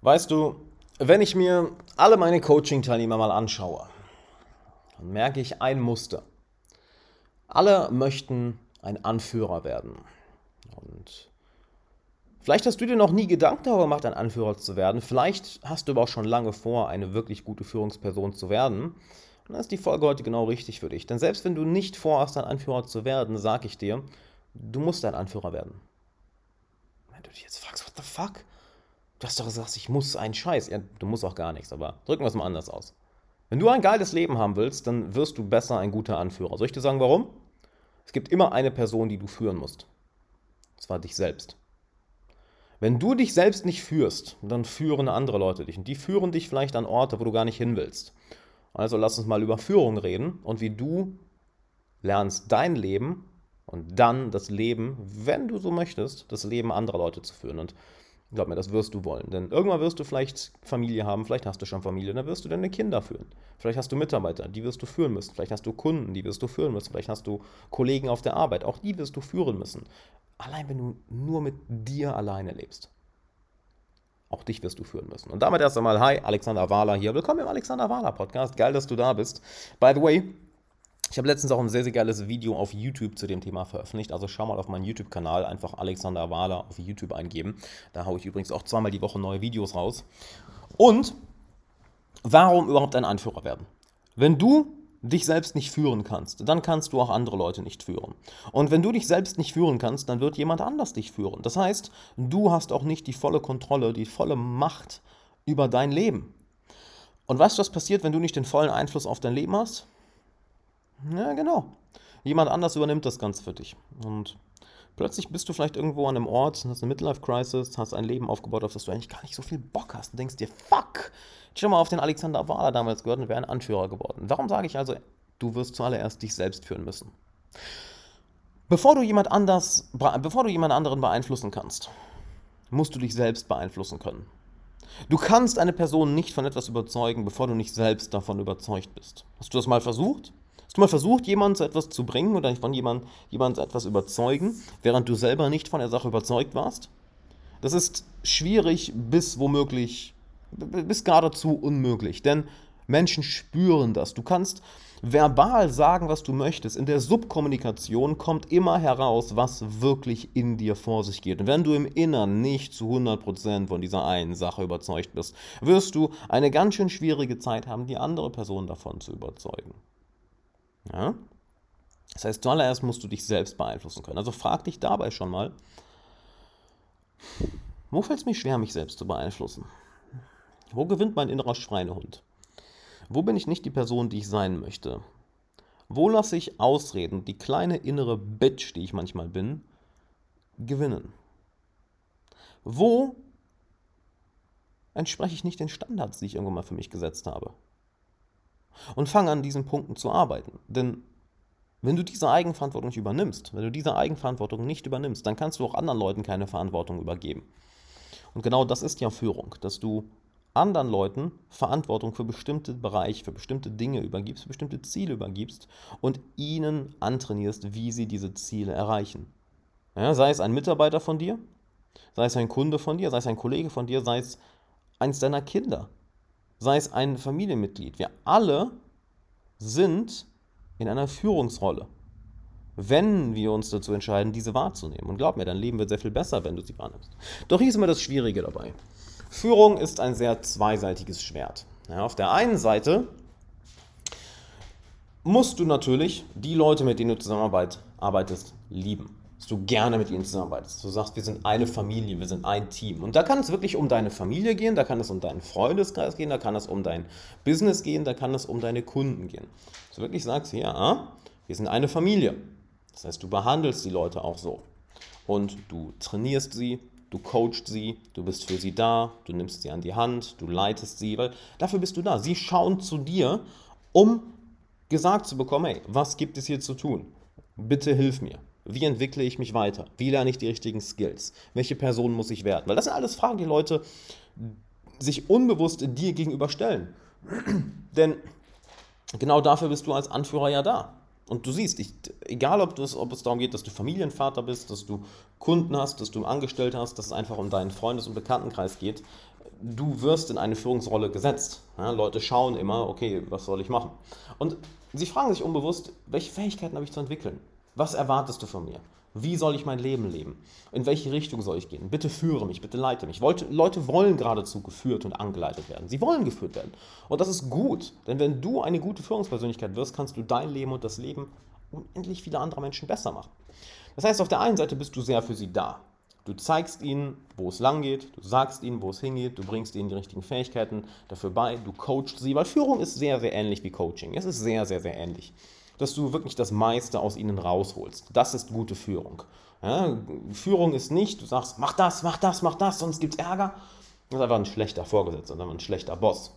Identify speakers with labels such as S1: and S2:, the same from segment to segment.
S1: Weißt du, wenn ich mir alle meine Coaching-Teilnehmer mal anschaue, dann merke ich ein Muster. Alle möchten ein Anführer werden. Und vielleicht hast du dir noch nie Gedanken darüber gemacht, ein Anführer zu werden. Vielleicht hast du aber auch schon lange vor, eine wirklich gute Führungsperson zu werden. Und dann ist die Folge heute genau richtig für dich. Denn selbst wenn du nicht vorhast, ein Anführer zu werden, sage ich dir, du musst ein Anführer werden. Wenn du dich jetzt fragst, what the fuck? Du hast doch gesagt, ich muss einen Scheiß. Ja, du musst auch gar nichts, aber drücken wir es mal anders aus. Wenn du ein geiles Leben haben willst, dann wirst du besser ein guter Anführer. Soll ich dir sagen, warum? Es gibt immer eine Person, die du führen musst. Und zwar dich selbst. Wenn du dich selbst nicht führst, dann führen andere Leute dich. Und die führen dich vielleicht an Orte, wo du gar nicht hin willst. Also lass uns mal über Führung reden und wie du lernst, dein Leben und dann das Leben, wenn du so möchtest, das Leben anderer Leute zu führen. Und Glaub mir, das wirst du wollen. Denn irgendwann wirst du vielleicht Familie haben, vielleicht hast du schon Familie, dann wirst du deine Kinder führen. Vielleicht hast du Mitarbeiter, die wirst du führen müssen. Vielleicht hast du Kunden, die wirst du führen müssen. Vielleicht hast du Kollegen auf der Arbeit, auch die wirst du führen müssen. Allein wenn du nur mit dir alleine lebst. Auch dich wirst du führen müssen. Und damit erst einmal, hi, Alexander Wahler hier. Willkommen im Alexander Wahler Podcast. Geil, dass du da bist. By the way, ich habe letztens auch ein sehr, sehr geiles Video auf YouTube zu dem Thema veröffentlicht. Also schau mal auf meinen YouTube-Kanal, einfach Alexander Wahler auf YouTube eingeben. Da haue ich übrigens auch zweimal die Woche neue Videos raus. Und warum überhaupt ein Anführer werden? Wenn du dich selbst nicht führen kannst, dann kannst du auch andere Leute nicht führen. Und wenn du dich selbst nicht führen kannst, dann wird jemand anders dich führen. Das heißt, du hast auch nicht die volle Kontrolle, die volle Macht über dein Leben. Und weißt du, was passiert, wenn du nicht den vollen Einfluss auf dein Leben hast? Ja, genau. Jemand anders übernimmt das Ganze für dich. Und plötzlich bist du vielleicht irgendwo an einem Ort, hast eine Midlife-Crisis, hast ein Leben aufgebaut, auf das du eigentlich gar nicht so viel Bock hast und denkst dir, fuck, ich habe mal auf den Alexander Wahler damals gehört und wäre ein Anführer geworden. Warum sage ich also, du wirst zuallererst dich selbst führen müssen? Bevor du jemand anders, bevor du jemand anderen beeinflussen kannst, musst du dich selbst beeinflussen können. Du kannst eine Person nicht von etwas überzeugen, bevor du nicht selbst davon überzeugt bist. Hast du das mal versucht? Hast du mal versucht, jemanden zu etwas zu bringen oder von jemandem jemand zu etwas überzeugen, während du selber nicht von der Sache überzeugt warst? Das ist schwierig bis womöglich, bis geradezu unmöglich, denn Menschen spüren das. Du kannst verbal sagen, was du möchtest. In der Subkommunikation kommt immer heraus, was wirklich in dir vor sich geht. Und wenn du im Innern nicht zu 100% von dieser einen Sache überzeugt bist, wirst du eine ganz schön schwierige Zeit haben, die andere Person davon zu überzeugen. Ja? Das heißt, zuallererst musst du dich selbst beeinflussen können. Also frag dich dabei schon mal, wo fällt es mir schwer, mich selbst zu beeinflussen? Wo gewinnt mein innerer Schweinehund? Wo bin ich nicht die Person, die ich sein möchte? Wo lasse ich Ausreden, die kleine innere Bitch, die ich manchmal bin, gewinnen? Wo entspreche ich nicht den Standards, die ich irgendwann mal für mich gesetzt habe? Und fang an, diesen Punkten zu arbeiten. Denn wenn du diese Eigenverantwortung nicht übernimmst, wenn du diese Eigenverantwortung nicht übernimmst, dann kannst du auch anderen Leuten keine Verantwortung übergeben. Und genau das ist ja Führung, dass du anderen Leuten Verantwortung für bestimmte Bereiche, für bestimmte Dinge übergibst, für bestimmte Ziele übergibst und ihnen antrainierst, wie sie diese Ziele erreichen. Ja, sei es ein Mitarbeiter von dir, sei es ein Kunde von dir, sei es ein Kollege von dir, sei es eins deiner Kinder sei es ein Familienmitglied. Wir alle sind in einer Führungsrolle, wenn wir uns dazu entscheiden, diese wahrzunehmen. Und glaub mir, dein Leben wird sehr viel besser, wenn du sie wahrnimmst. Doch hier ist immer das Schwierige dabei. Führung ist ein sehr zweiseitiges Schwert. Ja, auf der einen Seite musst du natürlich die Leute, mit denen du zusammenarbeitest, lieben dass du gerne mit ihnen zusammenarbeitest. Du sagst, wir sind eine Familie, wir sind ein Team. Und da kann es wirklich um deine Familie gehen, da kann es um deinen Freundeskreis gehen, da kann es um dein Business gehen, da kann es um deine Kunden gehen. Dass du wirklich sagst, ja, wir sind eine Familie. Das heißt, du behandelst die Leute auch so. Und du trainierst sie, du coachst sie, du bist für sie da, du nimmst sie an die Hand, du leitest sie, weil dafür bist du da. Sie schauen zu dir, um gesagt zu bekommen, hey, was gibt es hier zu tun? Bitte hilf mir. Wie entwickle ich mich weiter? Wie lerne ich die richtigen Skills? Welche Person muss ich werden? Weil das sind alles Fragen, die Leute sich unbewusst dir gegenüber stellen. Denn genau dafür bist du als Anführer ja da. Und du siehst, ich, egal ob, ob, es darum geht, dass du Familienvater bist, dass du Kunden hast, dass du Angestellte hast, dass es einfach um deinen Freundes- und Bekanntenkreis geht, du wirst in eine Führungsrolle gesetzt. Ja, Leute schauen immer, okay, was soll ich machen? Und sie fragen sich unbewusst, welche Fähigkeiten habe ich zu entwickeln? Was erwartest du von mir? Wie soll ich mein Leben leben? In welche Richtung soll ich gehen? Bitte führe mich, bitte leite mich. Leute wollen geradezu geführt und angeleitet werden. Sie wollen geführt werden. Und das ist gut, denn wenn du eine gute Führungspersönlichkeit wirst, kannst du dein Leben und das Leben unendlich viele andere Menschen besser machen. Das heißt, auf der einen Seite bist du sehr für sie da. Du zeigst ihnen, wo es lang geht, du sagst ihnen, wo es hingeht, du bringst ihnen die richtigen Fähigkeiten dafür bei, du coachst sie, weil Führung ist sehr, sehr ähnlich wie Coaching. Es ist sehr, sehr, sehr ähnlich. Dass du wirklich das meiste aus ihnen rausholst. Das ist gute Führung. Ja, Führung ist nicht, du sagst, mach das, mach das, mach das, sonst gibt es Ärger. Das ist einfach ein schlechter Vorgesetzter, ein schlechter Boss.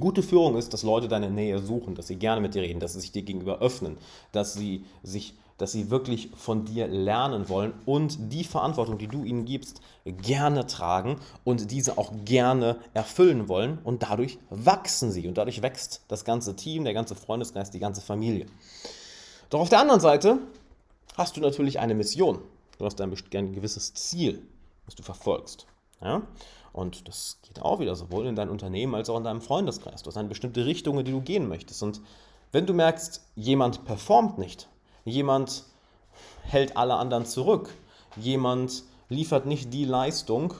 S1: Gute Führung ist, dass Leute deine Nähe suchen, dass sie gerne mit dir reden, dass sie sich dir gegenüber öffnen, dass sie sich dass sie wirklich von dir lernen wollen und die Verantwortung, die du ihnen gibst, gerne tragen und diese auch gerne erfüllen wollen und dadurch wachsen sie und dadurch wächst das ganze Team, der ganze Freundeskreis, die ganze Familie. Doch auf der anderen Seite hast du natürlich eine Mission. Du hast ein, gewisses Ziel, das du verfolgst. Ja? Und das geht auch wieder sowohl in deinem Unternehmen als auch in deinem Freundeskreis. Du hast eine bestimmte Richtung, in die du gehen möchtest. Und wenn du merkst, jemand performt nicht, Jemand hält alle anderen zurück. Jemand liefert nicht die Leistung,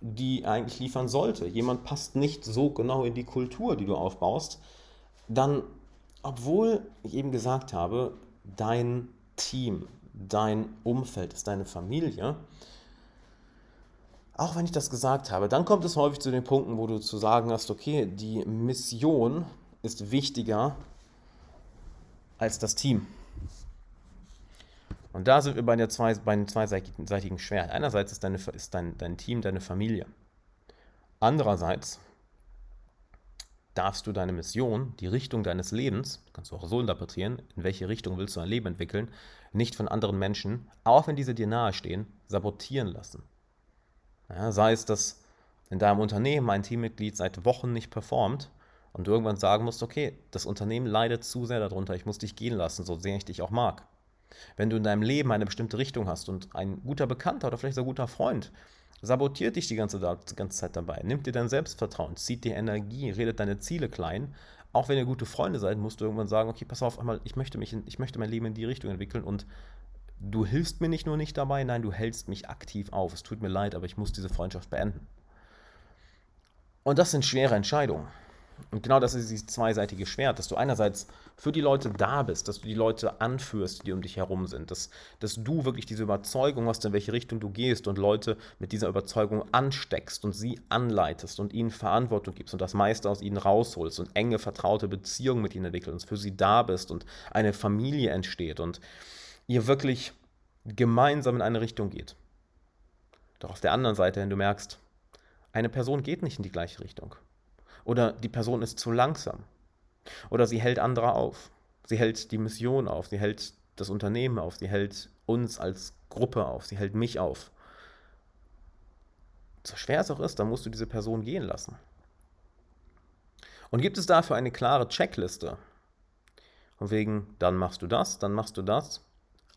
S1: die eigentlich liefern sollte. Jemand passt nicht so genau in die Kultur, die du aufbaust. Dann, obwohl ich eben gesagt habe, dein Team, dein Umfeld ist deine Familie, auch wenn ich das gesagt habe, dann kommt es häufig zu den Punkten, wo du zu sagen hast, okay, die Mission ist wichtiger als das Team. Und da sind wir bei, der zwei, bei dem zweiseitigen Schwert. Einerseits ist, deine, ist dein, dein Team deine Familie. Andererseits darfst du deine Mission, die Richtung deines Lebens, kannst du auch so interpretieren, in welche Richtung willst du ein Leben entwickeln, nicht von anderen Menschen, auch wenn diese dir nahestehen, sabotieren lassen. Ja, sei es, dass in deinem Unternehmen ein Teammitglied seit Wochen nicht performt und du irgendwann sagen musst, okay, das Unternehmen leidet zu sehr darunter, ich muss dich gehen lassen, so sehr ich dich auch mag. Wenn du in deinem Leben eine bestimmte Richtung hast und ein guter Bekannter oder vielleicht ein guter Freund sabotiert dich die ganze, die ganze Zeit dabei, nimmt dir dein Selbstvertrauen, zieht dir Energie, redet deine Ziele klein, auch wenn ihr gute Freunde seid, musst du irgendwann sagen, okay, pass auf, einmal, ich möchte, mich in, ich möchte mein Leben in die Richtung entwickeln und du hilfst mir nicht nur nicht dabei, nein, du hältst mich aktiv auf. Es tut mir leid, aber ich muss diese Freundschaft beenden. Und das sind schwere Entscheidungen. Und genau das ist dieses zweiseitige Schwert, dass du einerseits für die Leute da bist, dass du die Leute anführst, die um dich herum sind, dass, dass du wirklich diese Überzeugung hast, in welche Richtung du gehst und Leute mit dieser Überzeugung ansteckst und sie anleitest und ihnen Verantwortung gibst und das meiste aus ihnen rausholst und enge, vertraute Beziehungen mit ihnen entwickelst und für sie da bist und eine Familie entsteht und ihr wirklich gemeinsam in eine Richtung geht. Doch auf der anderen Seite, wenn du merkst, eine Person geht nicht in die gleiche Richtung oder die Person ist zu langsam. Oder sie hält andere auf. Sie hält die Mission auf. Sie hält das Unternehmen auf. Sie hält uns als Gruppe auf. Sie hält mich auf. So schwer es auch ist, dann musst du diese Person gehen lassen. Und gibt es dafür eine klare Checkliste? Von wegen, dann machst du das, dann machst du das?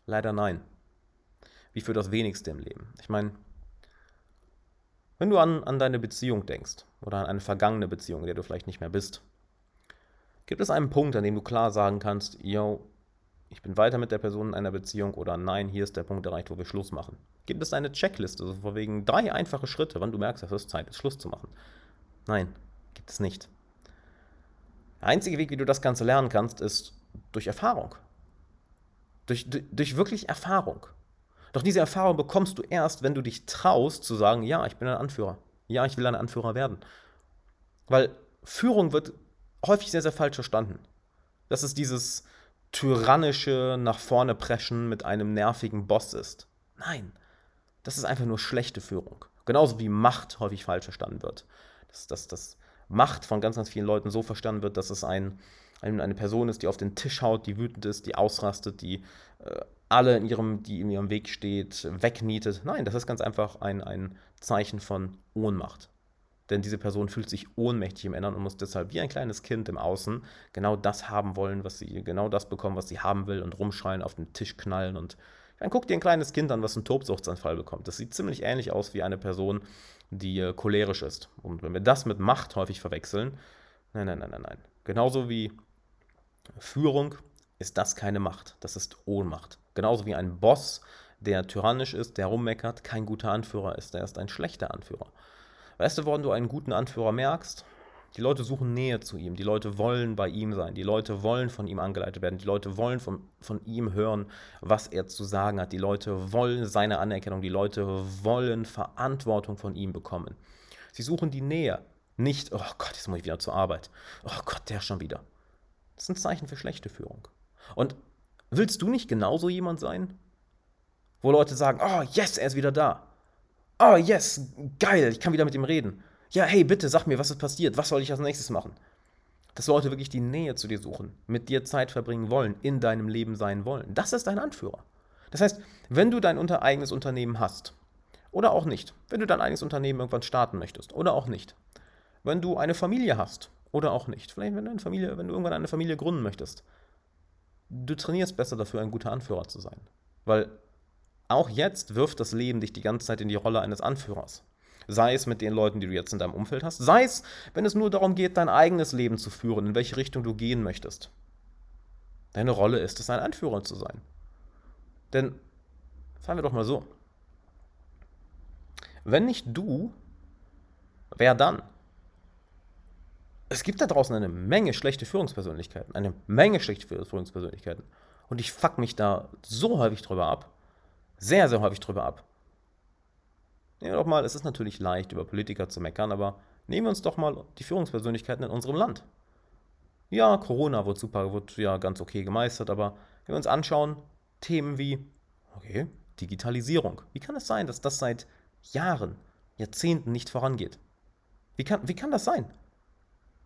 S1: Leider nein. Wie für das Wenigste im Leben. Ich meine, wenn du an, an deine Beziehung denkst oder an eine vergangene Beziehung, in der du vielleicht nicht mehr bist, gibt es einen Punkt, an dem du klar sagen kannst, yo, ich bin weiter mit der Person in einer Beziehung oder nein, hier ist der Punkt erreicht, wo wir Schluss machen. Gibt es eine Checkliste, also vor wegen drei einfache Schritte, wann du merkst, es ist Zeit, ist Schluss zu machen? Nein, gibt es nicht. Der einzige Weg, wie du das Ganze lernen kannst, ist durch Erfahrung. Durch, durch, durch wirklich Erfahrung. Doch diese Erfahrung bekommst du erst, wenn du dich traust zu sagen, ja, ich bin ein Anführer. Ja, ich will ein Anführer werden. Weil Führung wird häufig sehr, sehr falsch verstanden. Dass es dieses tyrannische nach vorne preschen mit einem nervigen Boss ist. Nein, das ist einfach nur schlechte Führung. Genauso wie Macht häufig falsch verstanden wird. Dass, dass, dass Macht von ganz, ganz vielen Leuten so verstanden wird, dass es ein, eine Person ist, die auf den Tisch haut, die wütend ist, die ausrastet, die äh, alle, in ihrem, die in ihrem Weg steht, wegnietet. Nein, das ist ganz einfach ein, ein Zeichen von Ohnmacht. Denn diese Person fühlt sich ohnmächtig im Inneren und muss deshalb wie ein kleines Kind im Außen genau das haben wollen, was sie, genau das bekommen, was sie haben will und rumschreien, auf den Tisch knallen und Dann guck dir ein kleines Kind an, was einen Tobsuchtsanfall bekommt. Das sieht ziemlich ähnlich aus wie eine Person, die äh, cholerisch ist. Und wenn wir das mit Macht häufig verwechseln, nein, nein, nein, nein, nein. Genauso wie Führung ist das keine Macht, das ist Ohnmacht. Genauso wie ein Boss, der tyrannisch ist, der rummeckert, kein guter Anführer ist, der ist ein schlechter Anführer. Weißt du, woran du einen guten Anführer merkst? Die Leute suchen Nähe zu ihm, die Leute wollen bei ihm sein, die Leute wollen von ihm angeleitet werden, die Leute wollen von, von ihm hören, was er zu sagen hat, die Leute wollen seine Anerkennung, die Leute wollen Verantwortung von ihm bekommen. Sie suchen die Nähe, nicht, oh Gott, jetzt muss ich wieder zur Arbeit, oh Gott, der schon wieder. Das ist ein Zeichen für schlechte Führung. Und willst du nicht genauso jemand sein? Wo Leute sagen, oh yes, er ist wieder da. Oh yes, geil, ich kann wieder mit ihm reden ja, hey, bitte sag mir, was ist passiert, was soll ich als nächstes machen? Dass Leute wirklich die Nähe zu dir suchen, mit dir Zeit verbringen wollen, in deinem Leben sein wollen. Das ist dein Anführer. Das heißt, wenn du dein unter eigenes Unternehmen hast, oder auch nicht, wenn du dein eigenes Unternehmen irgendwann starten möchtest, oder auch nicht, wenn du eine Familie hast, oder auch nicht, vielleicht wenn du, Familie, wenn du irgendwann eine Familie gründen möchtest, du trainierst besser dafür, ein guter Anführer zu sein. Weil auch jetzt wirft das Leben dich die ganze Zeit in die Rolle eines Anführers. Sei es mit den Leuten, die du jetzt in deinem Umfeld hast, sei es, wenn es nur darum geht, dein eigenes Leben zu führen, in welche Richtung du gehen möchtest. Deine Rolle ist es, ein Anführer zu sein. Denn, sagen wir doch mal so, wenn nicht du, wer dann? Es gibt da draußen eine Menge schlechte Führungspersönlichkeiten, eine Menge schlechte Führungspersönlichkeiten. Und ich fuck mich da so häufig drüber ab. Sehr, sehr häufig drüber ab. Nehmen wir doch mal, es ist natürlich leicht, über Politiker zu meckern, aber nehmen wir uns doch mal die Führungspersönlichkeiten in unserem Land. Ja, Corona wird super, wird ja ganz okay gemeistert, aber wenn wir uns anschauen, Themen wie, okay, Digitalisierung. Wie kann es sein, dass das seit Jahren, Jahrzehnten nicht vorangeht? Wie kann, wie kann das sein?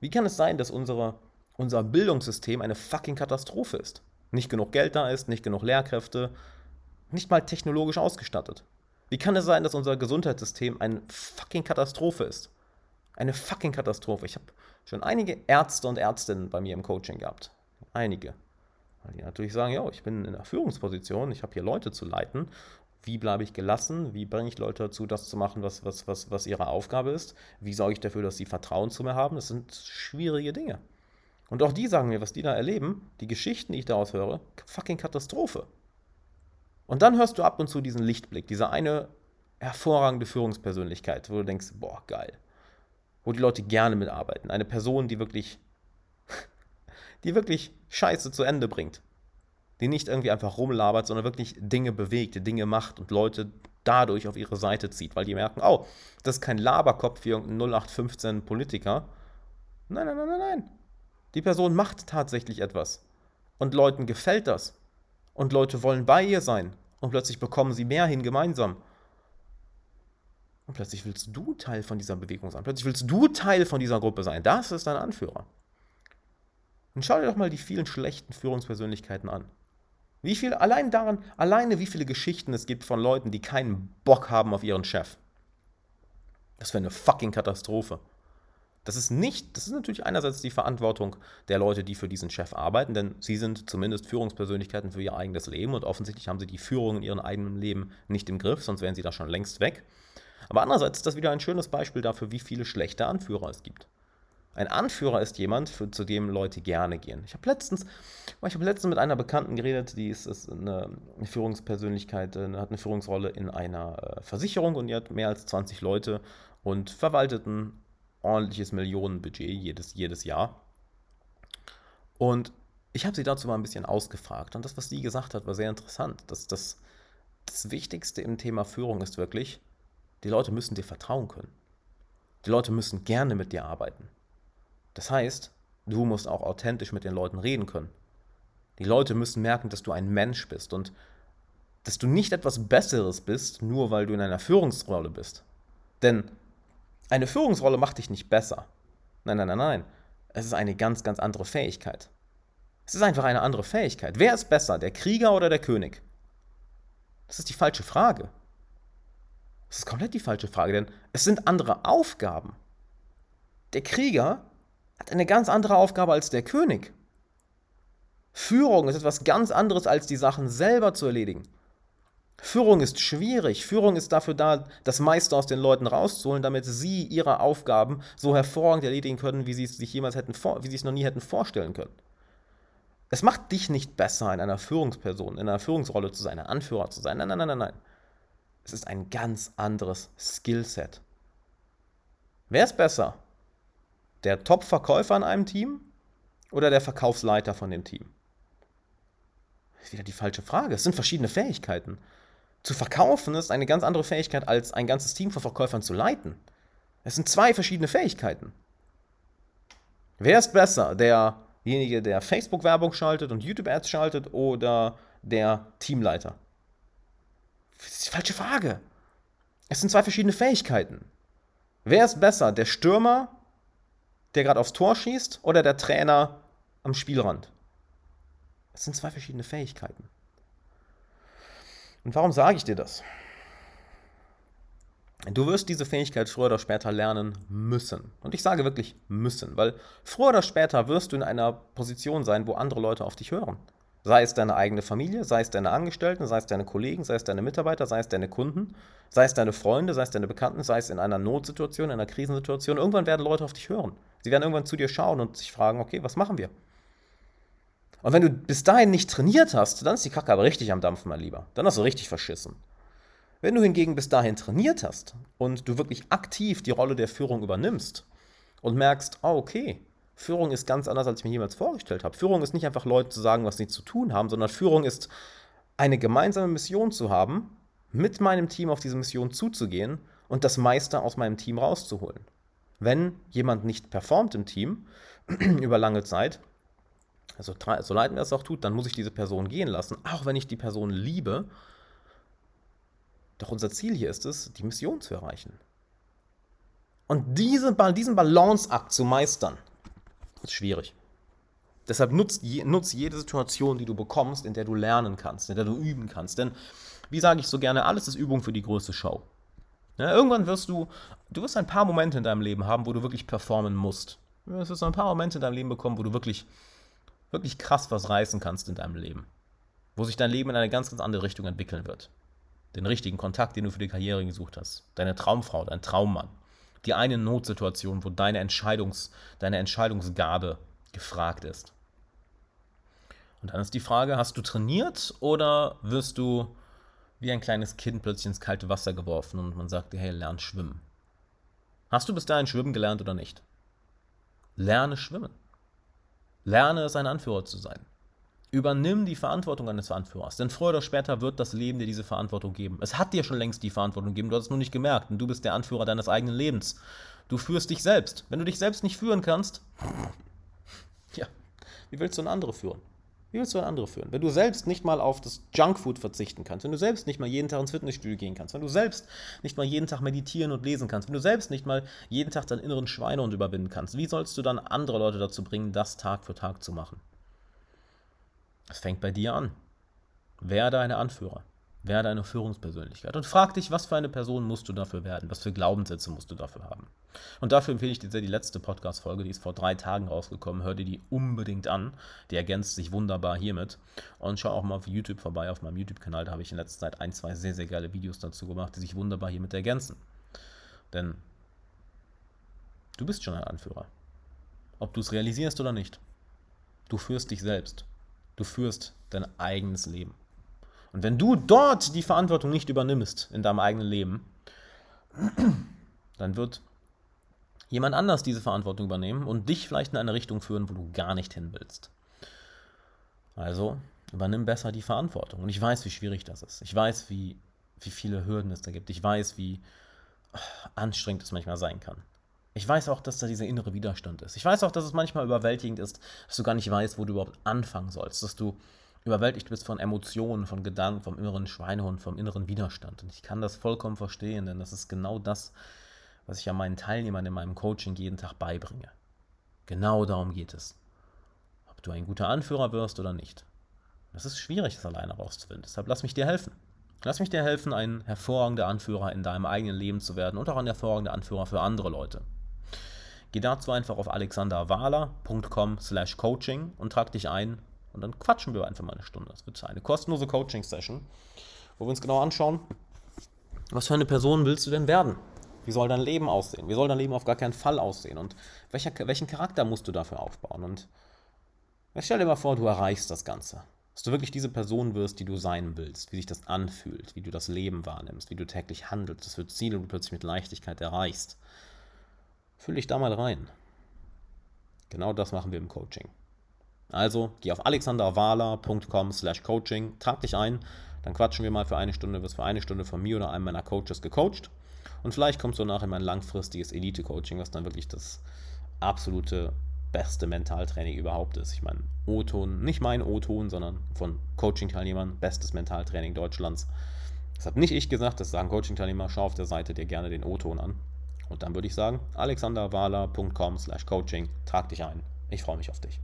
S1: Wie kann es sein, dass unsere, unser Bildungssystem eine fucking Katastrophe ist? Nicht genug Geld da ist, nicht genug Lehrkräfte, nicht mal technologisch ausgestattet. Wie kann es sein, dass unser Gesundheitssystem eine fucking Katastrophe ist? Eine fucking Katastrophe. Ich habe schon einige Ärzte und Ärztinnen bei mir im Coaching gehabt. Einige. Weil die natürlich sagen, ja, ich bin in einer Führungsposition, ich habe hier Leute zu leiten. Wie bleibe ich gelassen? Wie bringe ich Leute dazu, das zu machen, was, was, was, was ihre Aufgabe ist? Wie sorge ich dafür, dass sie Vertrauen zu mir haben? Das sind schwierige Dinge. Und auch die sagen mir, was die da erleben, die Geschichten, die ich daraus höre, fucking Katastrophe. Und dann hörst du ab und zu diesen Lichtblick, diese eine hervorragende Führungspersönlichkeit, wo du denkst, boah, geil. Wo die Leute gerne mitarbeiten. Eine Person, die wirklich, die wirklich Scheiße zu Ende bringt. Die nicht irgendwie einfach rumlabert, sondern wirklich Dinge bewegt, Dinge macht und Leute dadurch auf ihre Seite zieht, weil die merken, oh, das ist kein Laberkopf wie irgendein 0815 Politiker. Nein, nein, nein, nein, nein. Die Person macht tatsächlich etwas. Und Leuten gefällt das und Leute wollen bei ihr sein und plötzlich bekommen sie mehr hin gemeinsam. Und plötzlich willst du Teil von dieser Bewegung sein. Plötzlich willst du Teil von dieser Gruppe sein. Das ist dein Anführer. Und schau dir doch mal die vielen schlechten Führungspersönlichkeiten an. Wie viel, allein daran, alleine wie viele Geschichten es gibt von Leuten, die keinen Bock haben auf ihren Chef. Das wäre eine fucking Katastrophe. Das ist nicht, das ist natürlich einerseits die Verantwortung der Leute, die für diesen Chef arbeiten, denn sie sind zumindest Führungspersönlichkeiten für ihr eigenes Leben und offensichtlich haben sie die Führung in ihrem eigenen Leben nicht im Griff, sonst wären sie da schon längst weg. Aber andererseits ist das wieder ein schönes Beispiel dafür, wie viele schlechte Anführer es gibt. Ein Anführer ist jemand, für, zu dem Leute gerne gehen. Ich habe letztens, ich letztens mit einer Bekannten geredet, die ist, ist eine Führungspersönlichkeit, äh, hat eine Führungsrolle in einer äh, Versicherung und die hat mehr als 20 Leute und verwaltet ein ordentliches Millionenbudget jedes, jedes Jahr. Und ich habe sie dazu mal ein bisschen ausgefragt. Und das, was sie gesagt hat, war sehr interessant. Das, das, das Wichtigste im Thema Führung ist wirklich, die Leute müssen dir vertrauen können. Die Leute müssen gerne mit dir arbeiten. Das heißt, du musst auch authentisch mit den Leuten reden können. Die Leute müssen merken, dass du ein Mensch bist und dass du nicht etwas Besseres bist, nur weil du in einer Führungsrolle bist. Denn eine Führungsrolle macht dich nicht besser. Nein, nein, nein, nein. Es ist eine ganz, ganz andere Fähigkeit. Es ist einfach eine andere Fähigkeit. Wer ist besser, der Krieger oder der König? Das ist die falsche Frage. Das ist komplett die falsche Frage, denn es sind andere Aufgaben. Der Krieger hat eine ganz andere Aufgabe als der König. Führung ist etwas ganz anderes, als die Sachen selber zu erledigen. Führung ist schwierig. Führung ist dafür da, das meiste aus den Leuten rauszuholen, damit sie ihre Aufgaben so hervorragend erledigen können, wie sie es sich jemals hätten, wie sie es noch nie hätten vorstellen können. Es macht dich nicht besser, in einer Führungsperson, in einer Führungsrolle zu sein, ein Anführer zu sein. Nein, nein, nein, nein, nein. Es ist ein ganz anderes Skillset. Wer ist besser? Der Top-Verkäufer in einem Team oder der Verkaufsleiter von dem Team? Das ist wieder die falsche Frage. Es sind verschiedene Fähigkeiten. Zu verkaufen ist eine ganz andere Fähigkeit, als ein ganzes Team von Verkäufern zu leiten. Es sind zwei verschiedene Fähigkeiten. Wer ist besser? Der derjenige, der Facebook-Werbung schaltet und YouTube-Ads schaltet oder der Teamleiter? Das ist die falsche Frage. Es sind zwei verschiedene Fähigkeiten. Wer ist besser, der Stürmer, der gerade aufs Tor schießt, oder der Trainer am Spielrand? Es sind zwei verschiedene Fähigkeiten. Und warum sage ich dir das? Du wirst diese Fähigkeit früher oder später lernen müssen. Und ich sage wirklich müssen, weil früher oder später wirst du in einer Position sein, wo andere Leute auf dich hören. Sei es deine eigene Familie, sei es deine Angestellten, sei es deine Kollegen, sei es deine Mitarbeiter, sei es deine Kunden, sei es deine Freunde, sei es deine Bekannten, sei es in einer Notsituation, in einer Krisensituation. Irgendwann werden Leute auf dich hören. Sie werden irgendwann zu dir schauen und sich fragen, okay, was machen wir? Und wenn du bis dahin nicht trainiert hast, dann ist die Kacke aber richtig am Dampfen, mein Lieber. Dann hast du richtig verschissen. Wenn du hingegen bis dahin trainiert hast und du wirklich aktiv die Rolle der Führung übernimmst und merkst, oh, okay, Führung ist ganz anders, als ich mir jemals vorgestellt habe. Führung ist nicht einfach Leute zu sagen, was sie zu tun haben, sondern Führung ist eine gemeinsame Mission zu haben, mit meinem Team auf diese Mission zuzugehen und das meiste aus meinem Team rauszuholen. Wenn jemand nicht performt im Team über lange Zeit, also so leid mir das auch tut, dann muss ich diese Person gehen lassen, auch wenn ich die Person liebe doch unser Ziel hier ist es, die Mission zu erreichen. Und diese, diesen Balanceakt zu meistern, ist schwierig. Deshalb nutzt nutz jede Situation, die du bekommst, in der du lernen kannst, in der du üben kannst. Denn, wie sage ich so gerne, alles ist Übung für die größte Show. Ja, irgendwann wirst du, du wirst ein paar Momente in deinem Leben haben, wo du wirklich performen musst. Du wirst ein paar Momente in deinem Leben bekommen, wo du wirklich, wirklich krass was reißen kannst in deinem Leben. Wo sich dein Leben in eine ganz, ganz andere Richtung entwickeln wird den richtigen Kontakt, den du für die Karriere gesucht hast, deine Traumfrau, dein Traummann, die eine Notsituation, wo deine, Entscheidungs, deine Entscheidungsgabe gefragt ist. Und dann ist die Frage, hast du trainiert oder wirst du wie ein kleines Kind plötzlich ins kalte Wasser geworfen und man sagt dir, hey, lern schwimmen. Hast du bis dahin schwimmen gelernt oder nicht? Lerne schwimmen. Lerne es, ein Anführer zu sein. Übernimm die Verantwortung eines Anführers, denn früher oder später wird das Leben dir diese Verantwortung geben. Es hat dir schon längst die Verantwortung gegeben, du hast es nur nicht gemerkt und du bist der Anführer deines eigenen Lebens. Du führst dich selbst. Wenn du dich selbst nicht führen kannst, ja, wie willst du eine andere führen? Wie willst du eine andere führen? Wenn du selbst nicht mal auf das Junkfood verzichten kannst, wenn du selbst nicht mal jeden Tag ins Fitnessstudio gehen kannst, wenn du selbst nicht mal jeden Tag meditieren und lesen kannst, wenn du selbst nicht mal jeden Tag deinen inneren Schweinehund überwinden kannst, wie sollst du dann andere Leute dazu bringen, das Tag für Tag zu machen? Es fängt bei dir an. Werde eine Anführer. Werde eine Führungspersönlichkeit. Und frag dich, was für eine Person musst du dafür werden? Was für Glaubenssätze musst du dafür haben? Und dafür empfehle ich dir die letzte Podcast-Folge, die ist vor drei Tagen rausgekommen. Hör dir die unbedingt an. Die ergänzt sich wunderbar hiermit. Und schau auch mal auf YouTube vorbei, auf meinem YouTube-Kanal. Da habe ich in letzter Zeit ein, zwei sehr, sehr geile Videos dazu gemacht, die sich wunderbar hiermit ergänzen. Denn du bist schon ein Anführer. Ob du es realisierst oder nicht. Du führst dich selbst. Du führst dein eigenes Leben. Und wenn du dort die Verantwortung nicht übernimmst in deinem eigenen Leben, dann wird jemand anders diese Verantwortung übernehmen und dich vielleicht in eine Richtung führen, wo du gar nicht hin willst. Also übernimm besser die Verantwortung. Und ich weiß, wie schwierig das ist. Ich weiß, wie, wie viele Hürden es da gibt. Ich weiß, wie anstrengend es manchmal sein kann. Ich weiß auch, dass da dieser innere Widerstand ist. Ich weiß auch, dass es manchmal überwältigend ist, dass du gar nicht weißt, wo du überhaupt anfangen sollst, dass du überwältigt bist von Emotionen, von Gedanken, vom inneren Schweinehund, vom inneren Widerstand. Und ich kann das vollkommen verstehen, denn das ist genau das, was ich ja meinen Teilnehmern in meinem Coaching jeden Tag beibringe. Genau darum geht es. Ob du ein guter Anführer wirst oder nicht. Das ist schwierig, das alleine rauszufinden. Deshalb lass mich dir helfen. Lass mich dir helfen, ein hervorragender Anführer in deinem eigenen Leben zu werden und auch ein hervorragender Anführer für andere Leute. Geh dazu einfach auf alexanderwahler.com slash coaching und trag dich ein und dann quatschen wir einfach mal eine Stunde. Das wird eine kostenlose Coaching-Session. wo wir uns genau anschauen, was für eine Person willst du denn werden? Wie soll dein Leben aussehen? Wie soll dein Leben auf gar keinen Fall aussehen? Und welcher, welchen Charakter musst du dafür aufbauen? Und stell dir mal vor, du erreichst das Ganze. Dass du wirklich diese Person wirst, die du sein willst, wie sich das anfühlt, wie du das Leben wahrnimmst, wie du täglich handelst, was für Ziele du plötzlich mit Leichtigkeit erreichst. Fühl dich da mal rein. Genau das machen wir im Coaching. Also geh auf alexanderwahler.com slash coaching, trag dich ein, dann quatschen wir mal für eine Stunde, wirst für eine Stunde von mir oder einem meiner Coaches gecoacht und vielleicht kommst du nachher in mein langfristiges Elite-Coaching, was dann wirklich das absolute beste Mentaltraining überhaupt ist. Ich meine, O-Ton, nicht mein O-Ton, sondern von Coaching-Teilnehmern, bestes Mentaltraining Deutschlands. Das habe nicht ich gesagt, das sagen Coaching-Teilnehmer. Schau auf der Seite dir gerne den O-Ton an. Und dann würde ich sagen, alexanderwahler.com slash coaching, trag dich ein. Ich freue mich auf dich.